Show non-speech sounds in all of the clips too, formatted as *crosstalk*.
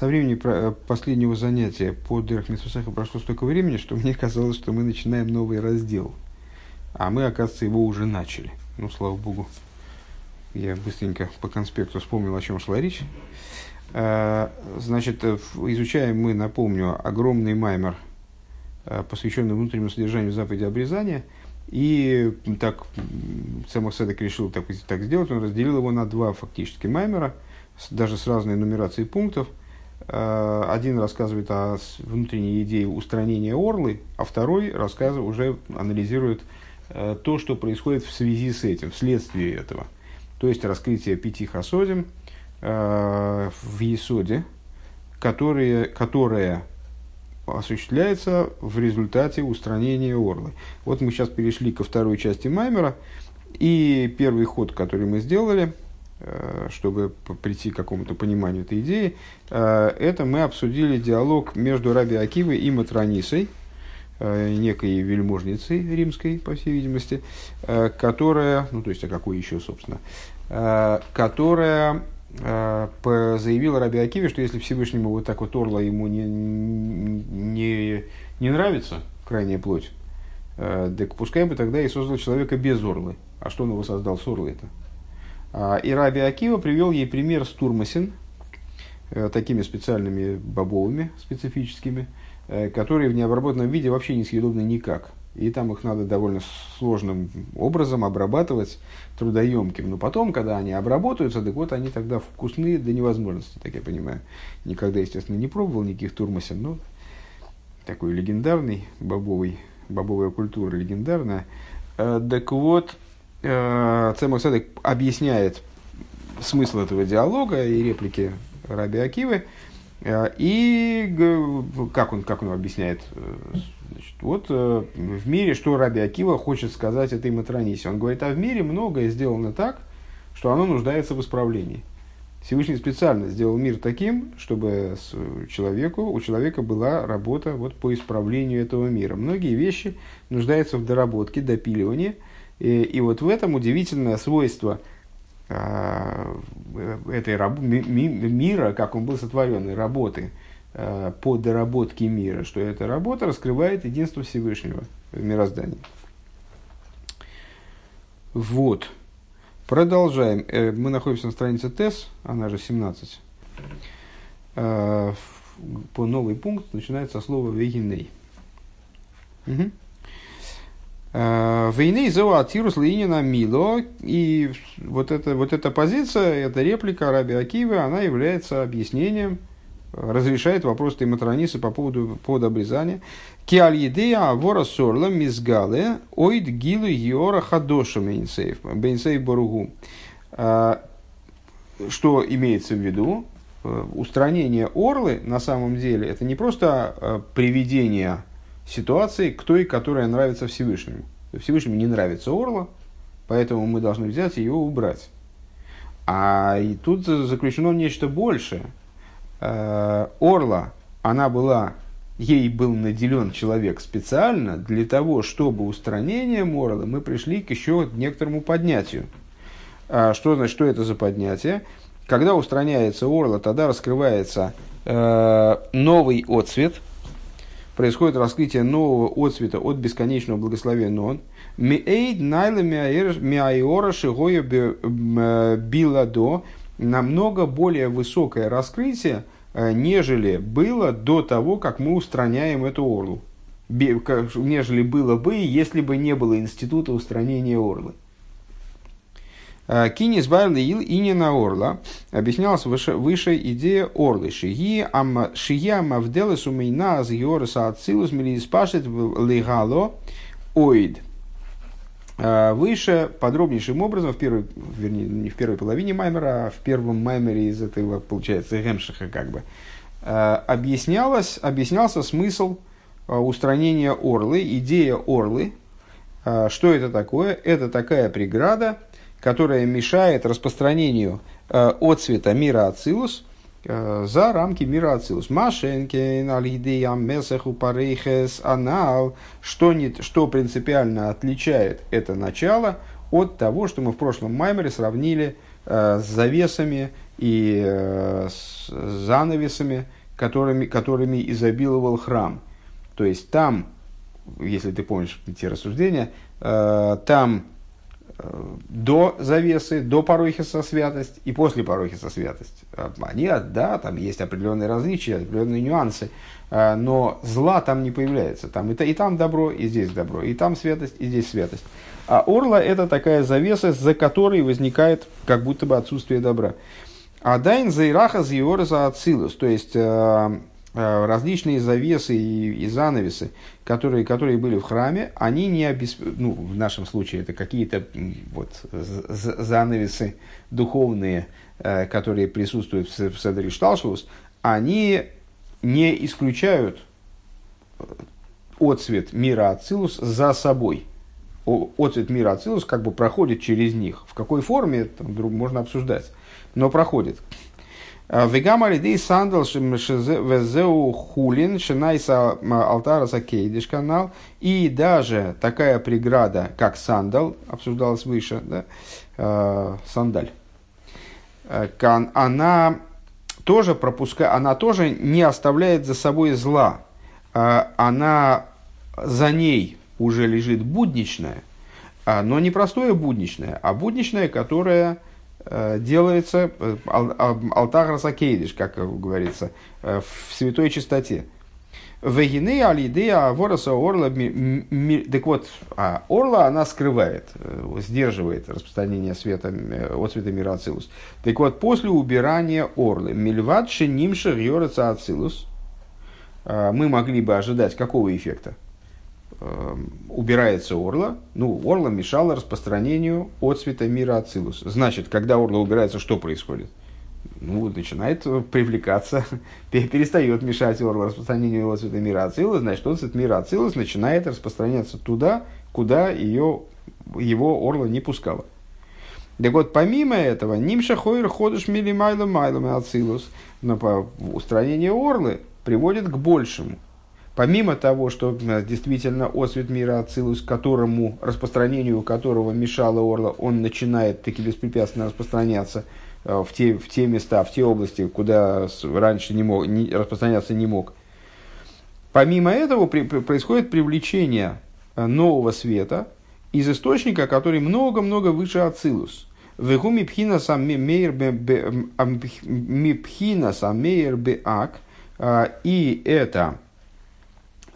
Со времени последнего занятия по Дерхмитсусаха прошло столько времени, что мне казалось, что мы начинаем новый раздел. А мы, оказывается, его уже начали. Ну, слава богу. Я быстренько по конспекту вспомнил, о чем шла речь. Значит, изучаем мы, напомню, огромный маймер, посвященный внутреннему содержанию заповеди обрезания – и так Цемах Седек решил так, так сделать, он разделил его на два фактически маймера, даже с разной нумерацией пунктов. Э, один рассказывает о внутренней идее устранения орлы, а второй рассказывает, уже анализирует э, то, что происходит в связи с этим, вследствие этого. То есть раскрытие пяти хасодим э, в Есоде, которые, которое осуществляется в результате устранения орлы. Вот мы сейчас перешли ко второй части Маймера, и первый ход, который мы сделали, чтобы прийти к какому-то пониманию этой идеи, э, это мы обсудили диалог между Раби Акивой и Матронисой, э, некой вельможницей римской, по всей видимости, которая, ну то есть, а какой еще, собственно, которая Э, заявил Раби Акиве, что если Всевышнему вот так вот орла ему не, не, не нравится, крайняя плоть, э, так пускай бы тогда и создал человека без орлы. А что он его создал с орлой-то? А, и Раби Акива привел ей пример с Турмасин, э, такими специальными бобовыми, специфическими, которые в необработанном виде вообще не съедобны никак и там их надо довольно сложным образом обрабатывать, трудоемким. Но потом, когда они обработаются, так вот они тогда вкусные до невозможности, так я понимаю. Никогда, естественно, не пробовал никаких турмасин, но такой легендарный бобовый, бобовая культура легендарная. Э, так вот, э, Цемах Садек объясняет смысл этого диалога и реплики Раби Акивы, э, и как он, как он объясняет Значит, вот э, в мире, что Раби Акива хочет сказать этой Матронисе? Он говорит, а в мире многое сделано так, что оно нуждается в исправлении. Всевышний специально сделал мир таким, чтобы человеку, у человека была работа вот по исправлению этого мира. Многие вещи нуждаются в доработке, допиливании. И, и вот в этом удивительное свойство э, этой раб, ми, мира, как он был сотворен, работы – Э, по доработке мира, что эта работа раскрывает единство Всевышнего в мироздании. Вот. Продолжаем. Э, мы находимся на странице ТЭС, она же 17. Э, по новый пункт начинается со слова «вегиней». Угу. Войны Атирус Линина Мило. И вот, это, вот эта позиция, эта реплика Раби Акивы, она является объяснением – разрешает вопрос Тиматрониса по поводу повода обрезания. Киаль вора сорла мизгале ойд гилу йора хадоша бейнсейф, бейнсейф боругу. А, что имеется в виду? Э, устранение орлы на самом деле это не просто э, приведение ситуации к той, которая нравится Всевышнему. Всевышнему не нравится орла, поэтому мы должны взять и его убрать. А и тут заключено нечто большее – Э, орла, она была, ей был наделен человек специально для того, чтобы устранением орла мы пришли к еще некоторому поднятию. А что значит, что это за поднятие? Когда устраняется орла, тогда раскрывается э, новый отцвет, происходит раскрытие нового отцвета от бесконечного благословения Нон. Миэйд найла миайора шигоя биладо намного более высокое раскрытие, э, нежели было до того, как мы устраняем эту орлу. Нежели было бы, если бы не было института устранения орлы. Кинис Байлил и на орла объяснялась выше, выше идея орлы. Шия мавделы сумейна аз йорса ацилус милиспашет легало оид. А, выше подробнейшим образом, в первой, вернее, не в первой половине Маймера, а в первом Маймере из этого, получается, Гемшиха как бы, а, объяснялось, объяснялся смысл а, устранения орлы, идея орлы. Что это такое? Это такая преграда, которая мешает распространению отцвета мира Ацилус – Э, за рамки мира Ацилус. Машенкин, Алидея, Месаху, Парейхес, Анал, что, не, что принципиально отличает это начало от того, что мы в прошлом Маймере сравнили э, с завесами и э, с занавесами, которыми, которыми изобиловал храм. То есть там, если ты помнишь те рассуждения, э, там э, до завесы, до парохиса святость и после парохиса святость. Они, да, там есть определенные различия, определенные нюансы, но зла там не появляется. Там и, и там добро, и здесь добро, и там святость, и здесь святость. А орла – это такая завеса, за которой возникает как будто бы отсутствие добра. А дайн заираха за ацилус, то есть э, э, различные завесы и, и занавесы, которые, которые были в храме, они не обеспечивают, ну, в нашем случае это какие-то вот, занавесы духовные, э, которые присутствуют в, Седри Шталшус, они не исключают отцвет мира Ацилус за собой – отцвет мира Ацилус как бы проходит через них. В какой форме, там, можно обсуждать, но проходит. А, Вегам алидей сандал везеу хулин шинайса алтара закейдиш канал. И даже такая преграда, как сандал, обсуждалась выше, да, э, сандаль, а, она тоже пропускает, она тоже не оставляет за собой зла. Она за ней уже лежит будничное, а, но не простое будничное, а будничное, которое делается э, алтар расакейдиш, как говорится, э, в святой чистоте. Вегины алидея вороса орла, так вот, а орла она скрывает, сдерживает распространение света, от света мира Ацилус. Так вот, после убирания орлы, мильват шенимша гьорца Ацилус, мы могли бы ожидать какого эффекта? Э, убирается орла, ну, орла мешала распространению от цвета мира Ацилус. Значит, когда орла убирается, что происходит? Ну, начинает привлекаться, *laughs* перестает мешать орла распространению от цвета мира Ацилус, значит, от цвета мира Ацилус начинает распространяться туда, куда ее, его орла не пускала. Так вот, помимо этого, нимша хойр ходишь мили майло майло ацилус, но по устранение орлы приводит к большему – Помимо того, что действительно освет мира Ацилус, которому, распространению которого мешала Орла, он начинает таки беспрепятственно распространяться э, в те, в те места, в те области, куда раньше не мог, не, распространяться не мог. Помимо этого при, происходит привлечение э, нового света из источника, который много-много выше Ацилус. Вегуми пхина самейр беак. И это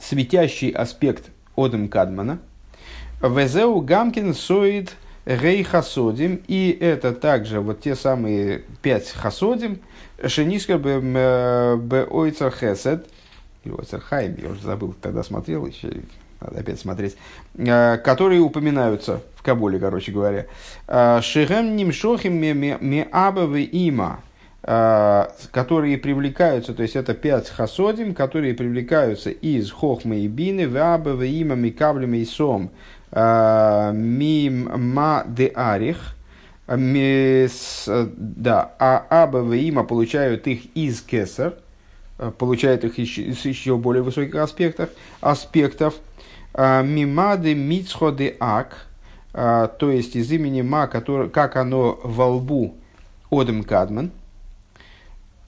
светящий аспект Одем Кадмана. Везеу Гамкин Соид Рей Хасодим. И это также вот те самые пять Хасодим. Бе Ойцер Хесед. Ойцер Хайм, я уже забыл, тогда смотрел, еще надо опять смотреть. Э, которые упоминаются в Кабуле, короче говоря. Э, Шигем Нимшохим Меабавы Има. А, которые привлекаются, то есть это пять хасодим, которые привлекаются из хохмы и бины, ваба, има, микаблем и сом, а, мим, ма, де арих, да, а аба, има получают их из кесар, получают их еще, еще более высоких аспектов, аспектов, мимады, мицходы, ак, то есть из имени ма, который, как оно во лбу, одем кадман – Э,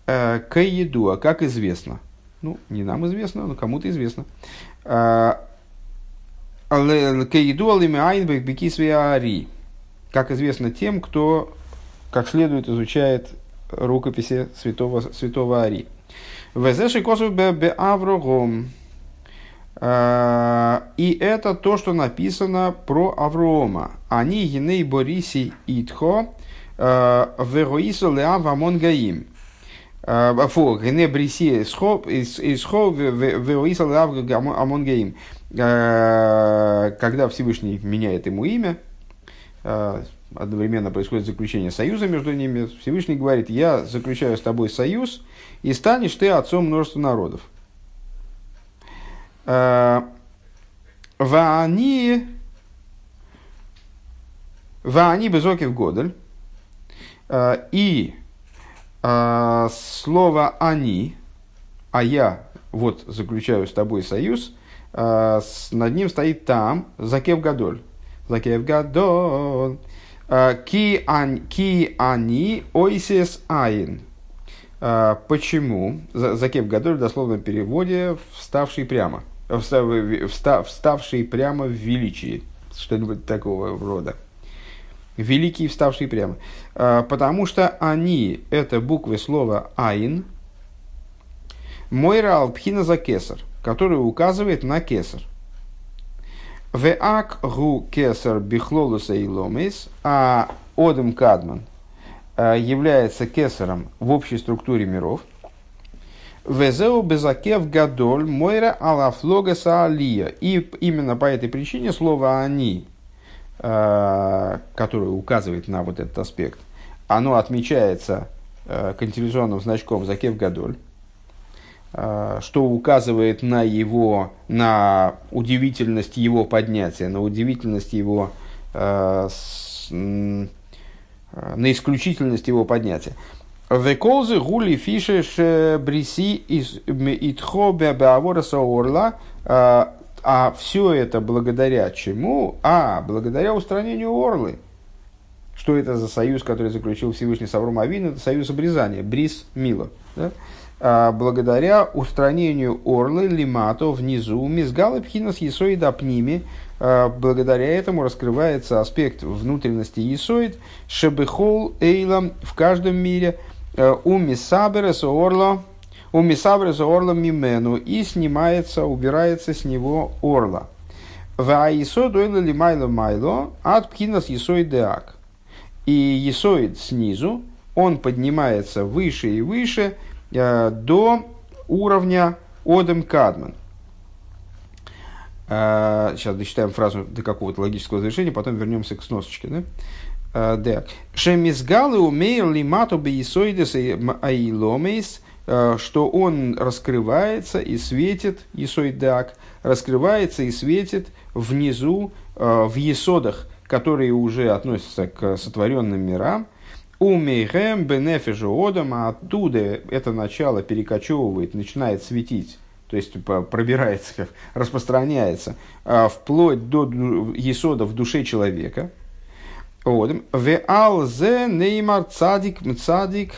к еду, а как известно. Ну, не нам известно, но кому-то известно. Э, к. Как известно тем, кто как следует изучает рукописи святого, святого Ари. Везеши косу бе Аврогом. Э, и это то, что написано про Аврома. Они еней бориси итхо вегоису леав амон гаим. Э, фу, гне бриси исхов, исхов, веоисал амонгеим. Э, когда Всевышний меняет ему имя, э, одновременно происходит заключение союза между ними, Всевышний говорит, я заключаю с тобой союз, и станешь ты отцом множества народов. Ваани Ваани безокив годель. И а, слово «они», а я вот заключаю с тобой союз, а, над ним стоит там Закев Гадоль. Закев Гадоль. Ки они ойсес айн. Почему? Закеп Гадоль в дословном переводе вставший прямо. Вставший прямо в величии. Что-нибудь такого рода. Великий, вставший прямо. Потому что они, это буквы слова айн, Мойра алпхина за кесар, который указывает на кесар. Веак гу кесар бихлолуса и ломис, а Одем Кадман э, является кесаром в общей структуре миров. Везеу безакев гадоль мойра алафлога саалия. И именно по этой причине слово «они», которое указывает на вот этот аспект, оно отмечается э, континуационным значком «закев гадоль», Э, что указывает на его, на удивительность его поднятия, на удивительность его, э, на исключительность его поднятия. Веколзы гули фишеш бриси итхо беавороса орла, э, а все это благодаря чему? А, благодаря устранению орлы. Что это за союз, который заключил Всевышний Савром Авин? Это союз обрезания, брис мило. Да? А, благодаря устранению орлы лимато внизу мизгалы пхинас есоид апними, а, благодаря этому раскрывается аспект внутренности есоид, шебехол эйлам в каждом мире, а, у мисаберес орла, у мисаберес орла мимену, и снимается, убирается с него орла. Ваисод ойла лимайло майло, от пхинас есоид деак. И есоид снизу, он поднимается выше и выше, Э, до уровня Одем Кадман. Э, сейчас дочитаем фразу до какого-то логического завершения, потом вернемся к сносочке. Да? Э. Шемизгалы умейл лимату бейсоидес аиломейс, что он раскрывается и светит, Исойдак, раскрывается и светит внизу, в есодах, которые уже относятся к сотворенным мирам, Умейхем бенефижу одам, а оттуда это начало перекочевывает, начинает светить, то есть пробирается, распространяется, а, вплоть до есода в душе человека. В алзе неймар цадик цадик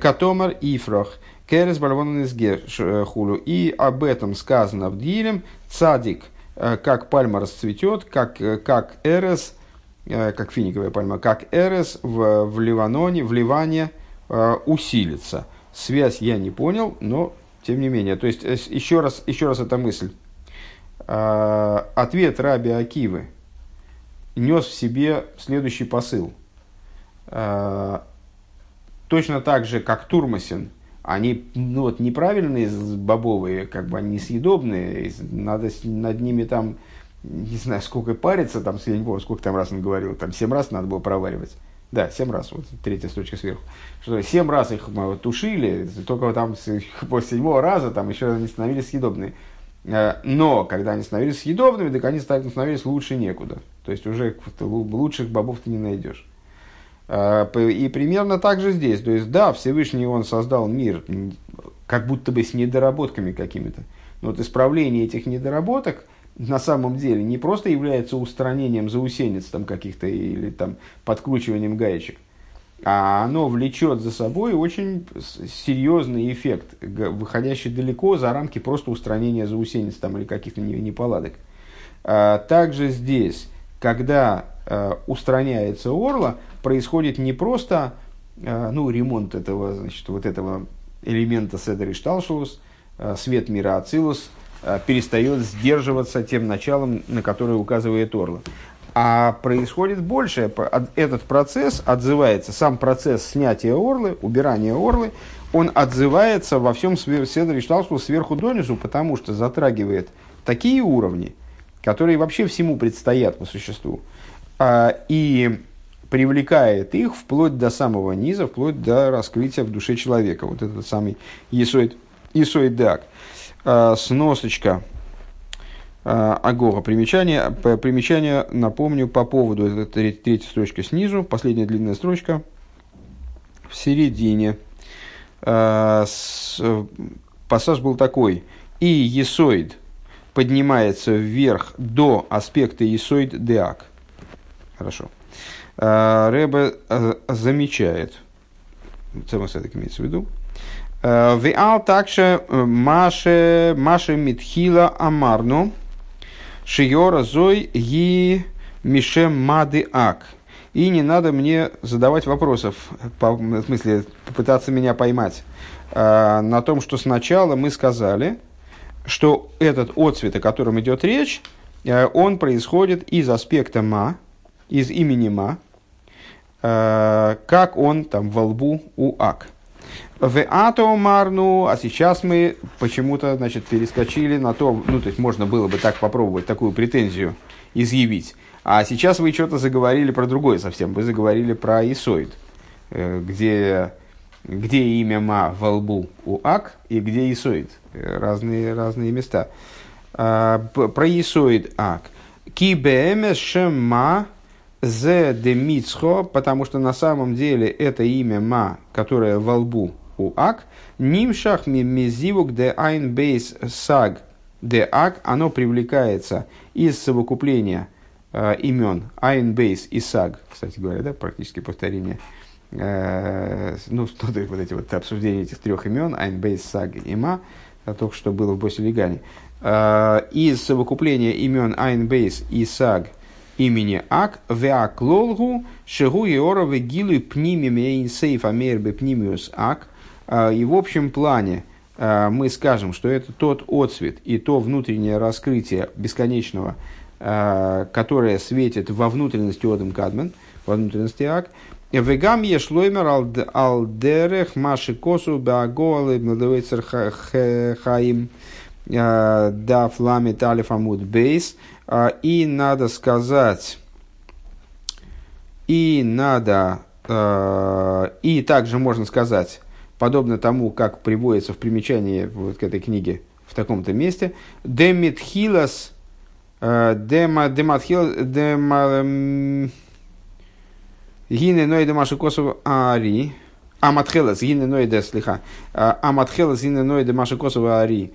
катомар ифрах. Керес барвон хулу. И об этом сказано в Дилем. Цадик, э, как пальма расцветет, как, э, как эрес – Э, как финиковая пальма, как Эрес в, в Ливаноне, в Ливане э, усилится. Связь я не понял, но тем не менее. То есть, э, еще раз, еще раз эта мысль. Ответ Раби Акивы нес в себе следующий посыл. Точно так же, как Турмасин, они ну, вот, неправильные бобовые, как бы они несъедобные, надо над ними там не знаю, сколько париться, там, я не помню, сколько там раз он говорил, там, семь раз надо было проваривать. Да, семь раз, вот третья строчка сверху. Что семь раз их мы тушили, только там *laughs* после седьмого раза там еще они становились съедобные. Э, но, когда они становились съедобными, так они становились лучше некуда. То есть, уже лучших бобов ты не найдешь. Э, и примерно так же здесь. То есть, да, Всевышний Он создал мир как будто бы с недоработками какими-то. Но вот исправление этих недоработок – на самом деле не просто является устранением заусенец там каких-то или там подкручиванием гаечек, а оно влечет за собой очень серьезный эффект, выходящий далеко за рамки просто устранения заусенец там или каких-то неполадок. А также здесь, когда а, устраняется орла, происходит не просто а, ну, ремонт этого, значит, вот этого элемента Седер и Шталшулус, свет мира Ацилус, Э, перестает сдерживаться тем началом, на которое указывает Орла. А происходит больше. Этот процесс отзывается, сам процесс снятия орлы, убирания орлы, он отзывается во всем Седре Шталсу сверху донизу, потому что затрагивает такие уровни, которые вообще всему предстоят по существу. А, и привлекает их вплоть до самого низа, вплоть до раскрытия в душе человека. Вот этот самый Исоид, Дак. Э, сносочка э, Агора. Примечание, примечание, напомню, по поводу, это третья строчка снизу, последняя длинная строчка в середине. Э, пассаж был такой. И есоид поднимается вверх до аспекта есоид деак. Хорошо. Рэбе замечает, Цемасэдек имеется в виду, Виал также Маше, Маше Митхила Амарну, Шиора Зой и Мишем Мады Ак. И не надо мне задавать вопросов, по, в смысле, попытаться меня поймать, э, на том, что сначала мы сказали, что этот отцвет, о котором идет речь, э, он происходит из аспекта ма, из имени ма, э, как он там во лбу у ак. В ато марну, а сейчас мы почему-то, значит, перескочили на то, ну, то есть можно было бы так попробовать, такую претензию изъявить. А сейчас вы что-то заговорили про другое совсем. Вы заговорили про Исоид, э, где, где имя Ма во лбу у Ак и где Исоид. Разные, разные места. А, про Исоид Ак. Ки бэмэс шема зе де мицхо, потому что на самом деле это имя Ма, которое во лбу у Ак, нимшах мизивук де айн бейс саг де Ак, оно привлекается из совокупления – э, имен Айн Бейс и Саг, кстати говоря, да, практически повторение, э, ну, *laughs* вот эти вот обсуждения этих трех имен, Айн Бейс, Саг и Ма, а только что было в Боселигане, э, из совокупления имен Айн Бейс и Саг имени Ак, Веак Лолгу, Шигу Еора Вегилу Пними Мейн Сейф Амербе Пнимиус Ак, э, и в общем плане, э, мы скажем, что это тот отцвет и то внутреннее раскрытие бесконечного Э, которая светит во внутренности Одам Кадмен, во внутренности Ак. Вегам ешлоймер алдерех маши косу беагоалы младовейцер хаим да флами талиф амуд бейс. Э, и надо сказать, и надо, и также можно сказать, подобно тому, как приводится в примечании вот к этой книге в таком-то месте, демитхилас Дема дематхил дема гине ной демаши косов ари. Ной де слиха. Аматхелес гине ной демаши косов ари.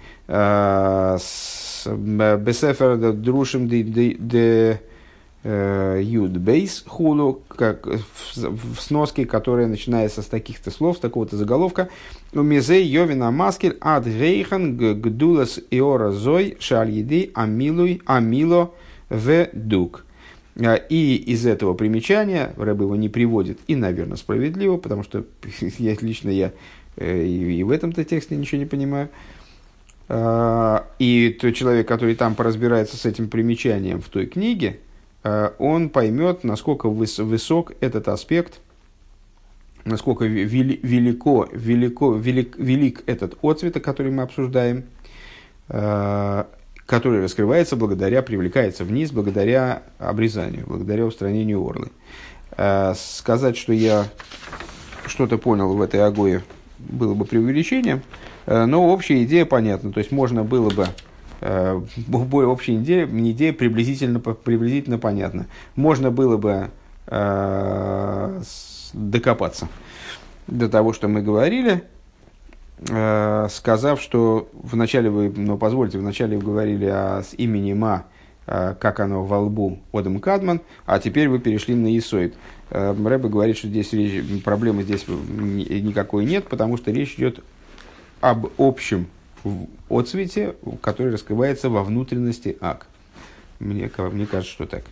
Бесефер друшим де Юд Бейс Хулу, как в сноске, которая начинается с таких-то слов, с такого-то заголовка. У Мизей Йовина Маскель Ад Рейхан Гдулас Иора Зой Шальиды Амилуй Амило В Дук. Э, и из этого примечания, Рэб его не приводит, и, наверное, справедливо, потому что *laughs* я, лично я э, и, в этом-то тексте ничего не понимаю. И тот человек, который там поразбирается с этим примечанием в той книге, Э, он поймет, насколько высок этот аспект, насколько велико, велико, велик, велик этот отцвет, который мы обсуждаем, который раскрывается благодаря, привлекается вниз благодаря обрезанию, благодаря устранению орлы. Э, сказать, что я что-то понял в этой агое, было бы преувеличением, но общая идея понятна. То есть можно было бы э, более общая идея, идея приблизительно, приблизительно понятна. Можно было бы докопаться до того, что мы говорили, сказав, что вначале вы, ну, позвольте, вначале вы говорили о с имени Ма, э, как оно во лбу Одам Кадман, а теперь вы перешли на Исоид. Э, Рэбе говорит, что здесь речь, проблемы здесь никакой нет, потому что речь идет об общем отцвете, который раскрывается во внутренности ак. Мне, мне кажется, что так.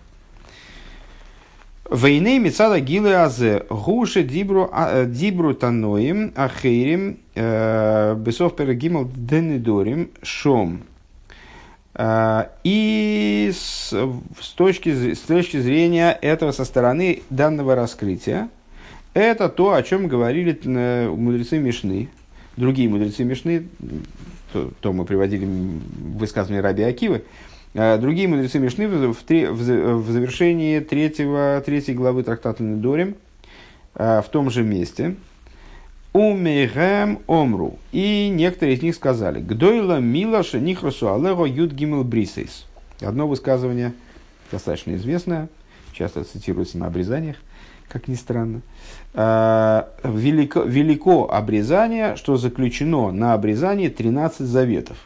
Войны Мицада Гилы Азе Гуши Дибру, а, дибру Таноим Ахейрим э, Бесов Перегимал Денедорим Шом. Э, и с, с, точки, с точки зрения этого со стороны данного раскрытия, это то, о чем говорили э, мудрецы Мишны, другие мудрецы Мишны, то, то мы приводили высказывание Раби Акивы, а другие мудрецы Мишны в, в, в завершении третьего, третьей главы трактата Недорим а, в том же месте Умейхэм омру. И некоторые из них сказали, Гдойла мила шенихросу алего юд гимел брисейс. Одно высказывание, достаточно известное, часто цитируется на обрезаниях, как ни странно. Э, велико, велико обрезание, что заключено на обрезании 13 заветов.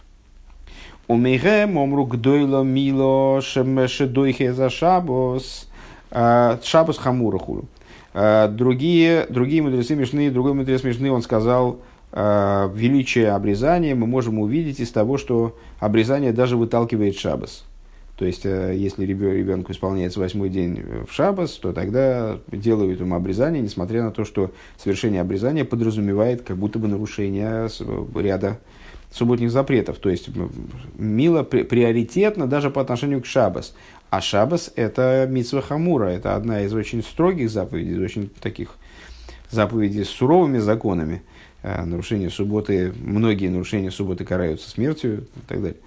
Умейге момру гдойло мило шемеше дойхе за шабос. Шабас хамурахуру. Другие, другие мудрецы Мишны, другой мудрец Мишны, он сказал, величие обрезания мы можем увидеть из того, что обрезание даже выталкивает шабас. То есть, э, если ребенку исполняется восьмой день в шабас, то тогда делают ему обрезание, несмотря на то, что совершение обрезания подразумевает как будто бы нарушение ряда субботних запретов. То есть, мило приоритетно даже по отношению к шабас. А шабас – это митсва хамура, это одна из очень строгих заповедей, из очень таких заповедей с суровыми законами. Э, нарушение субботы, многие нарушения субботы караются смертью и так далее.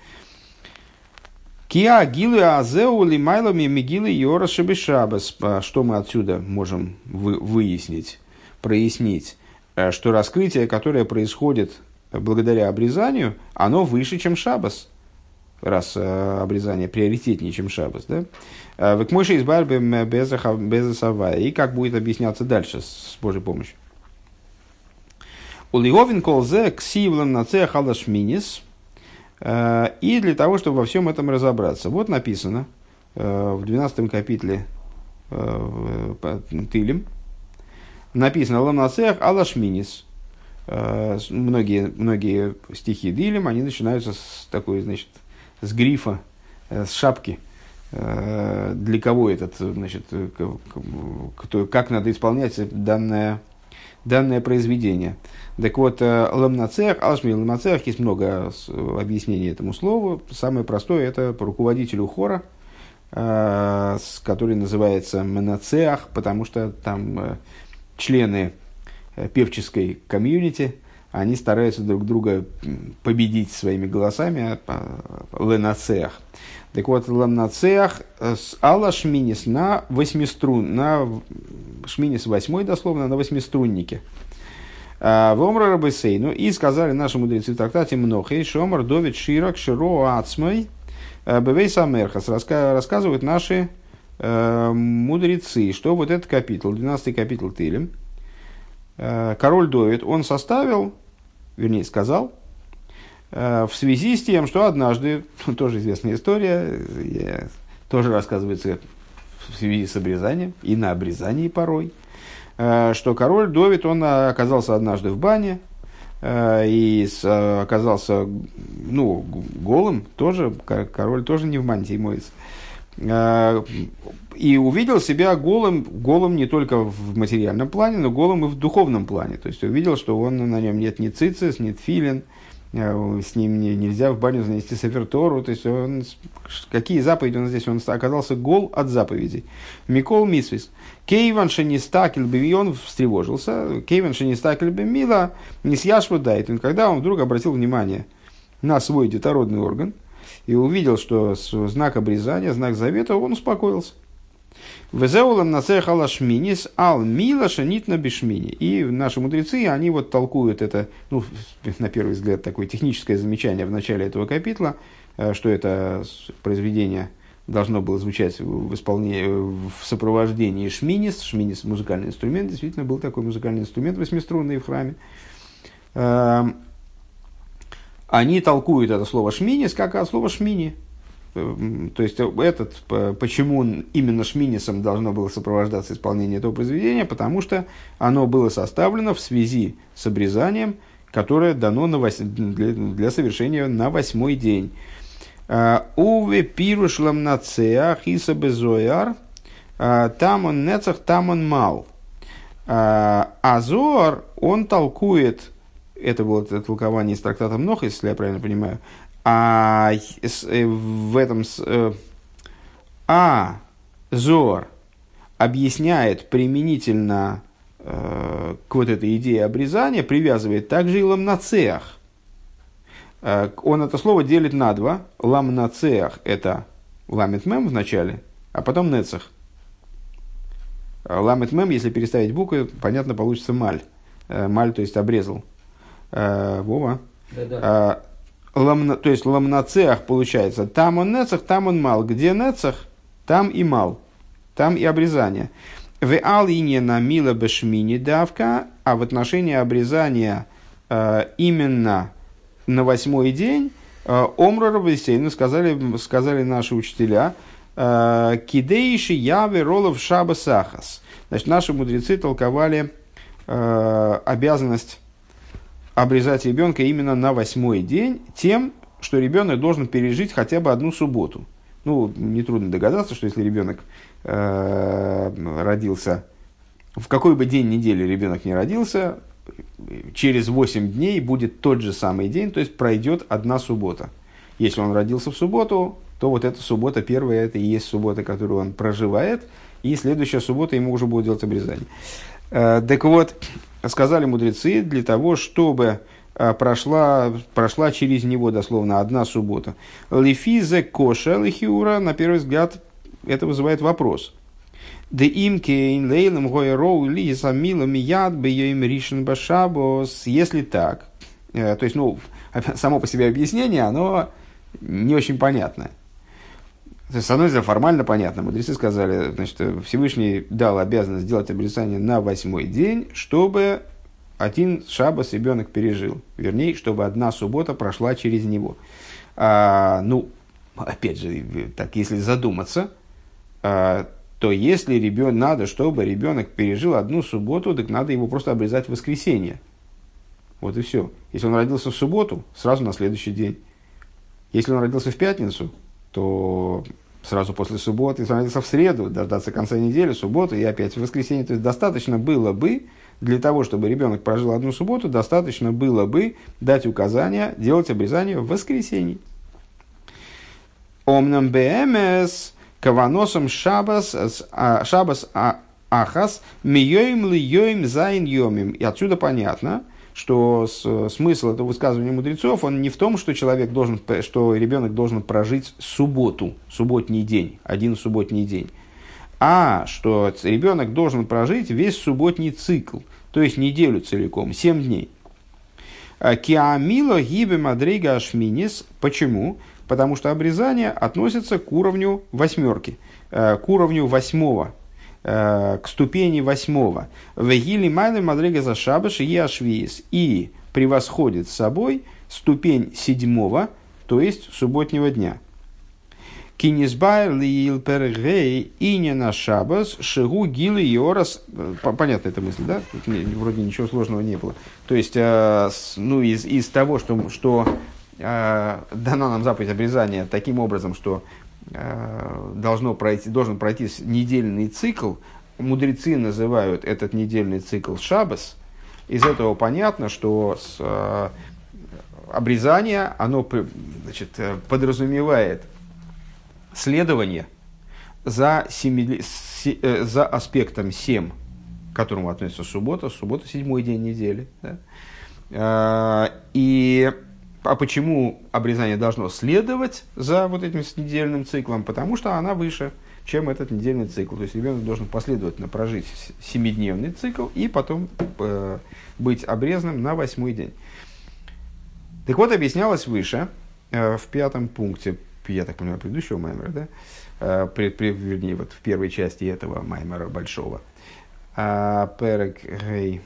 Киа гилы азеу лимайлами мигилы йора шабешабас. Что мы отсюда можем выяснить, прояснить? Э, что раскрытие, которое происходит благодаря обрезанию, оно выше, чем шабас. Раз э, обрезание приоритетнее, чем шабас. Да? Э, Век мойши из барбы безасавая. И как будет объясняться дальше с Божьей помощью. Улиовин колзе ксивлан нацех алашминис – Э, и для того, чтобы во всем этом разобраться. Вот написано э, в 12 капитле э, Тилем, написано «Ламнацех алашминис». Многие, многие стихи Дилем, они начинаются с такой, значит, с грифа, с шапки. Для кого этот, значит, кто, как надо исполнять данное, данное произведение. Так вот, э, ламнацех, алшми ламнацех, есть много объяснений этому слову. Самое простое это по руководителю хора, э, который называется менацеах, потому что там э, члены певческой комьюнити, они стараются друг друга победить своими голосами, ленацеах. Так вот, ламнацеах с алла шминис на восьмиструн, на шминис восьмой дословно, на восьмиструннике. А, в Омра Рабесейну и сказали наши мудрецы в трактате Мнохей, Шомар Довид Ширак Широ Ацмай э, Бевей Самерхас рассказывают наши э, мудрецы, что вот этот капитул, 12 капитул Тилем, э, король Довид, он составил, вернее сказал, в связи с тем, что однажды, *laughs* тоже известная история, тоже рассказывается в связи с обрезанием и на обрезании порой, Э, что король Довид, он э, оказался однажды в бане, э, и оказался ну, голым, тоже, король тоже не в мантии моется. И увидел себя голым, голым не только в материальном плане, но голым и в духовном плане. То есть увидел, что он, на нем нет ни цицис, ни тфилин, с ним не, нельзя в баню занести сафертору, то есть он, какие заповеди он здесь, он оказался гол от заповедей. Микол Мисвис. Кейван шенистакель бы, он встревожился, Кейван шенистакель бы мила, не съяшва дает. Когда он вдруг обратил внимание на свой детородный орган и увидел, что знак обрезания, знак завета, он успокоился. Везеулам насехала шминис ал мила шанитна бешмини. И наши мудрецы, они вот толкуют это, ну, на первый взгляд, такое техническое замечание в начале этого капитла, э, что это произведение должно было звучать в исполнении, в сопровождении шминис. Шминис – музыкальный инструмент, действительно был такой музыкальный инструмент восьмиструнный в храме. Они толкуют это слово шминис как от слова шмини, Эм, то есть э, этот, почему именно Шминисом должно было сопровождаться исполнение этого произведения, потому что оно было составлено в связи с обрезанием, которое дано на вось... для, для совершения на восьмой день. Э, Уве пирушлам на цеах иса безояр, э, там он нецах, там он мал. Азор, он толкует, это это толкование из трактата Мнох, если я правильно понимаю, а э, в этом э, а Зор объясняет применительно э, к вот этой идее обрезания, привязывает также и ламнацеах. Он это слово делит на два. Ламнацеах – это ламет мем в а потом нецах. Ламет мем, если переставить буквы, понятно, получится маль. Маль, то есть обрезал. Вова. Да-да. Ламна, то есть ламнацеах получается, там он нецах, там он мал. Где нецах, там и мал. Там и обрезание. В алине на мила бешмини давка, а в отношении обрезания э, именно на восьмой день э, Омра Рабисейну сказали, сказали наши учителя, Кидейши явы ролов шаба сахас. Значит, наши мудрецы толковали обязанность обрезать ребенка именно на восьмой день тем, что ребенок должен пережить хотя бы одну субботу. Ну, нетрудно догадаться, что если ребенок э, родился, в какой бы день недели ребенок не родился, через 8 дней будет тот же самый день, то есть пройдет одна суббота. Если он родился в субботу, то вот эта суббота первая, это и есть суббота, которую он проживает, и следующая суббота ему уже будет делать обрезание. Э, так вот, сказали мудрецы, для того, чтобы э, прошла, прошла через него дословно одна суббота. Лифизе коша лихиура, на первый взгляд, это вызывает вопрос. Де имкейн лейлем гойроу ли самилами яд бейем ришен башабос. Если так, э, то есть, ну, *laughs* само по себе объяснение, оно не очень понятное. С одной стороны, формально понятно. Мудрецы сказали, значит, Всевышний дал обязанность сделать обрезание на восьмой день, чтобы один шабас ребенок пережил. Вернее, чтобы одна суббота прошла через него. А, ну, опять же, так если задуматься, а, то если ребенок, надо, чтобы ребенок пережил одну субботу, так надо его просто обрезать в воскресенье. Вот и все. Если он родился в субботу, сразу на следующий день. Если он родился в пятницу, то сразу после субботы, родился в среду, дождаться конца недели, субботу и опять в воскресенье. То есть достаточно было бы, для того, чтобы ребенок прожил одну субботу, достаточно было бы дать указание делать обрезание в воскресенье. אמנם באמת, כוונתם שבת, א, שבת א, אחת, מיום ליום ז' ימים. И отсюда понятно, что смысл этого высказывания мудрецов, он не в том, что человек должен, что ребенок должен прожить субботу, субботний день, один субботний день, а что ребенок должен прожить весь субботний цикл, то есть неделю целиком, семь дней. А Киамило гибе мадрига ашминис. Почему? Потому что обрезание относится к уровню восьмерки, э, к уровню восьмого к ступени восьмого. Вегили майлы мадрига за шабаш и ашвиис. И превосходит собой ступень седьмого, то есть субботнего дня. Кинисбайр лиил пергей и не на шабас шигу гилы йорас. Понятна эта мысль, да? Тут вроде ничего сложного не было. То есть, э, ну, из, из того, что, что э, дана нам заповедь обрезания таким образом, что Э, должно пройти, должен пройти недельный цикл. Мудрецы называют этот недельный цикл шабас. Из этого понятно, что с, э, обрезание оно значит, э, подразумевает следование за, семи, с, э, за аспектом 7, к которому относится суббота. Суббота – седьмой день недели. Да? Э, и а почему обрезание должно следовать за вот этим недельным циклом? Потому что она выше, чем этот недельный цикл. То есть ребенок должен последовательно прожить семидневный цикл и потом э, быть обрезанным на восьмой день. Так вот, объяснялось выше, э, в пятом пункте, я так понимаю, предыдущего маймера, да? Э, при, при, вернее, вот в первой части этого маймера большого. Э, Перек. Э,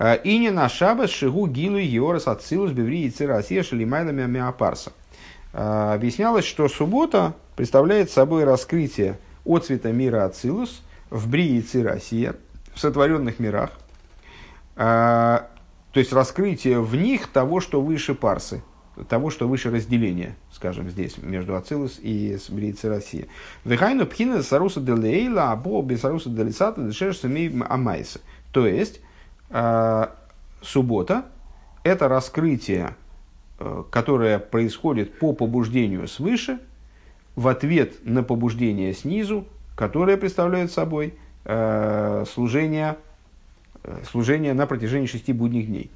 и не на шабас шигу гилу йорас ацилус беври и цирасия шалимайнами миапарса. Э, объяснялось, что суббота представляет собой раскрытие отцвета мира Ацилус в Брии и Цирасия, в сотворенных мирах, э, то есть раскрытие в них того, что выше парсы, того, что выше разделения, скажем, здесь, между Ацилус и Брии и Цирасия. Вехайну пхина саруса делейла, або бесаруса делисата дешеш амайса. То есть, Э, суббота – это раскрытие, э, которое происходит по побуждению свыше, в ответ на побуждение снизу, которое представляет собой э, служение, служение на протяжении шести будних дней.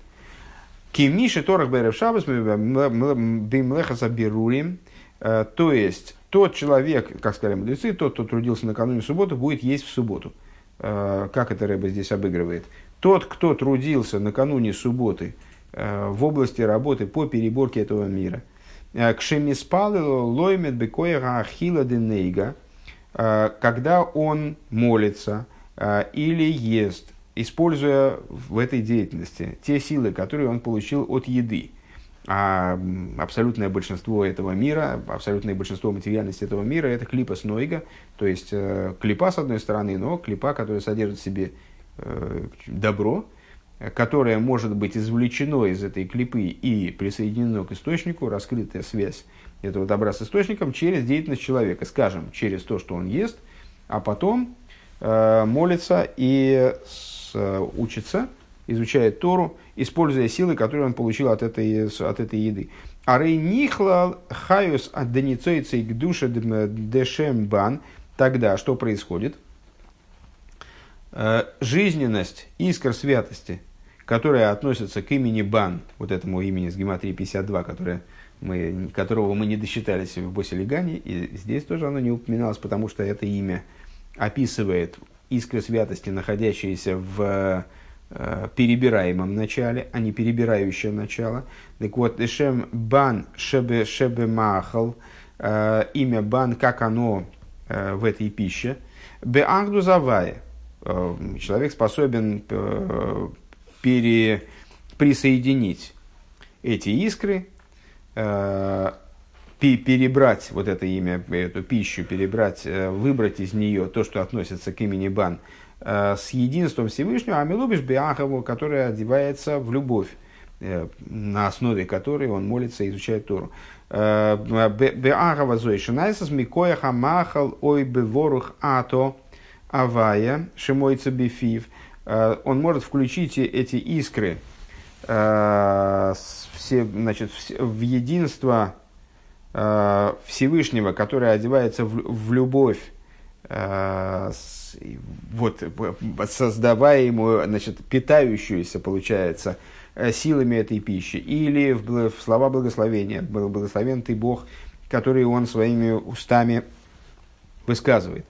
Кимниши Торах Берев Шабас Бимлехаса Берурим, то есть тот человек, как сказали мудрецы, тот, кто трудился накануне субботы, будет есть в субботу. Как это Рэба здесь обыгрывает? Тот, кто трудился накануне субботы э, в области работы по переборке этого мира, э, кшемиспалило лоймет бекоега ахила денейга, э, когда он молится или ест, используя в этой деятельности те силы, которые он получил от еды. А абсолютное большинство этого мира, абсолютное большинство материальности этого мира – это клипа снойга, то есть клипа с одной стороны, но клипа, которая содержит в себе добро, которое может быть извлечено из этой клипы и присоединено к источнику, раскрытая связь этого добра с источником через деятельность человека, скажем, через то, что он ест, а потом э, молится и с, э, учится, изучает Тору, используя силы, которые он получил от этой, от этой еды. А рейнихлал хаюс от к душе дешем бан. Тогда что происходит? Э, жизненность искр святости, которая относится к имени Бан, вот этому имени с гематрии 52, которое мы, которого мы не досчитались в Босилигане, и здесь тоже оно не упоминалось, потому что это имя описывает искры святости, находящиеся в э, перебираемом начале, а не перебирающее начало. Так вот, Эшем Бан Шебе Шебе Махал, э, имя Бан, как оно э, в этой пище, Беангду Завая, человек способен э, пере, присоединить эти искры, э, перебрать вот это имя, эту пищу, перебрать, выбрать из нее то, что относится к имени Бан, с единством Всевышнего, а Милубиш Биахову, которая одевается в любовь, на основе которой он молится и изучает Тору. Биахова Зойшинайсас Микоя Хамахал Ой Беворух Ато авая, шимойца бифив, э, он может включить эти искры э, все, значит, в единство э, Всевышнего, которое одевается в, в любовь, вот, создавая ему, значит, питающуюся, получается, силами этой пищи, или в слова благословения, благословен ты Бог, который он своими устами высказывает.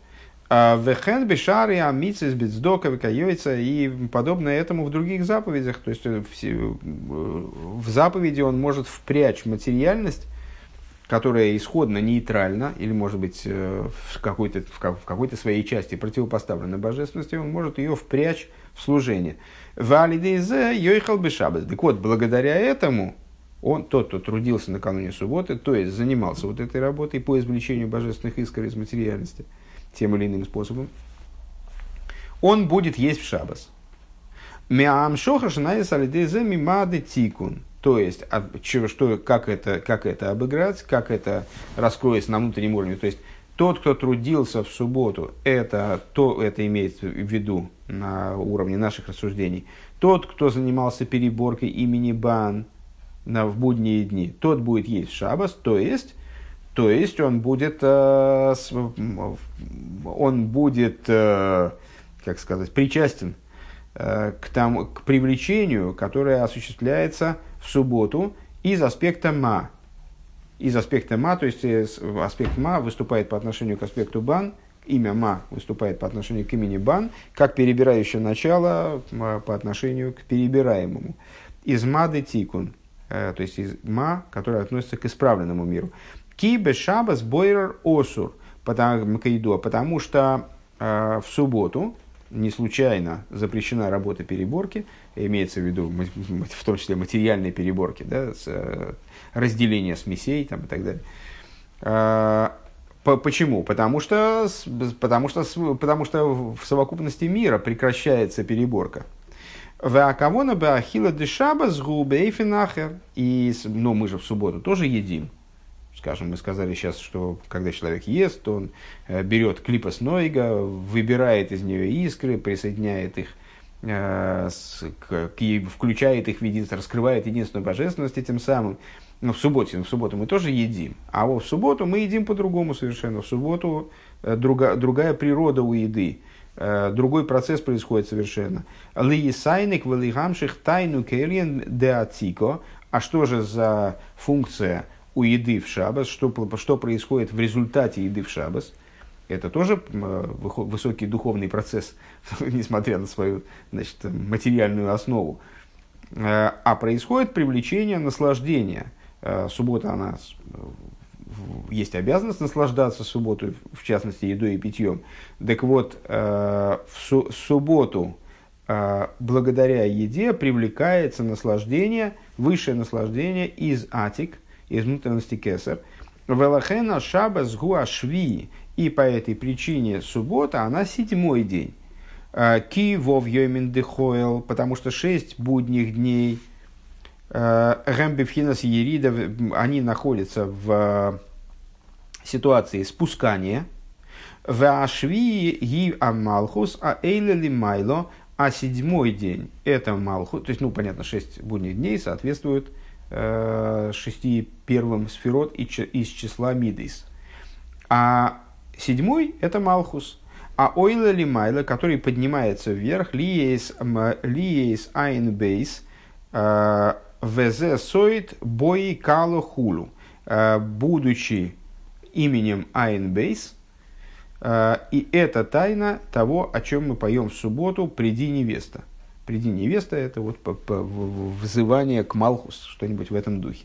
А, Вехен бешари амицис бецдока векайойца и подобное этому в других заповедях. То есть э, в заповеди он может впрячь материальность, которая исходно нейтральна, или может быть э, в какой-то, в какой-то своей части противопоставлена божественности, он может ее впрячь в служение. Валидейзе йойхал бешабас. Так вот, благодаря этому он, тот, кто трудился накануне субботы, то есть занимался вот этой работой по извлечению божественных искр из материальности – тем или иным способом, он будет есть в шабас. Тикун. То есть, а, что, как, это, как это обыграть, как это раскроется на внутреннем уровне. То есть, тот, кто трудился в субботу, это, то, это имеется в виду на уровне наших рассуждений. Тот, кто занимался переборкой имени Бан на, в будние дни, тот будет есть в шабас, то есть то есть он будет, э, он будет, э, как сказать, причастен э, к, тому, к привлечению, которое осуществляется в субботу из аспекта ма. Из аспекта ма, то есть аспект ма выступает по отношению к аспекту бан, имя ма выступает по отношению к имени бан, как перебирающее начало по отношению к перебираемому. Из мады тикун, то есть из ма, которое относится к исправленному миру. Кибе шабас бойрер осур, потому, потому что э, в субботу не случайно запрещена работа переборки, имеется в виду в том числе материальные переборки, да, с, э, разделение смесей там, и так далее. Э, почему? Потому что, потому, что, потому что в совокупности мира прекращается переборка. Веакавона беахила дешаба с губейфинахер. И ну, мы же в субботу тоже едим. Скажем, мы сказали сейчас, что когда человек ест, то он э, берет клипа Нойга, выбирает из нее искры, присоединяет их, э, включает их в единство, раскрывает единственную божественность этим самым. Но в субботу, в субботу мы тоже едим, а вот в субботу мы едим по-другому совершенно. В субботу э, друга, другая природа у еды, другой процесс происходит совершенно. Лиесайник велихамших тайну келен деатико. А что же за функция у еды в шабас, что, что происходит в результате еды в шабас. Это тоже высокий духовный процесс, *laughs* несмотря на свою значит, материальную основу. Э, а происходит привлечение наслаждения. Э, суббота, она есть обязанность наслаждаться субботу, в частности, едой и питьем. Так вот, э, в субботу э, благодаря еде привлекается наслаждение, высшее наслаждение из атик, из внутренности кесар. Велахена шабас гуашви. И по этой причине суббота, она седьмой день. Э, ки вов дехоэл, потому что шесть будних дней Гэмбифхинас Ерида, они находятся в ситуации спускания. В Ашви ги Амалхус, а Эйлели Майло, а седьмой день это Малхус, то есть, ну, понятно, шесть будних дней соответствуют шести первым сферот из числа Мидейс. А седьмой это Малхус. А Ойла Лимайла, который поднимается вверх, Лиейс Айн Бейс, э, Везе Соит Бои Кало Хулу, э, будучи именем Айн Бейс, э, и это тайна того, о чем мы поем в субботу «Приди невеста». «Приди невеста» – это вот взывание к Малхус, что-нибудь в этом духе.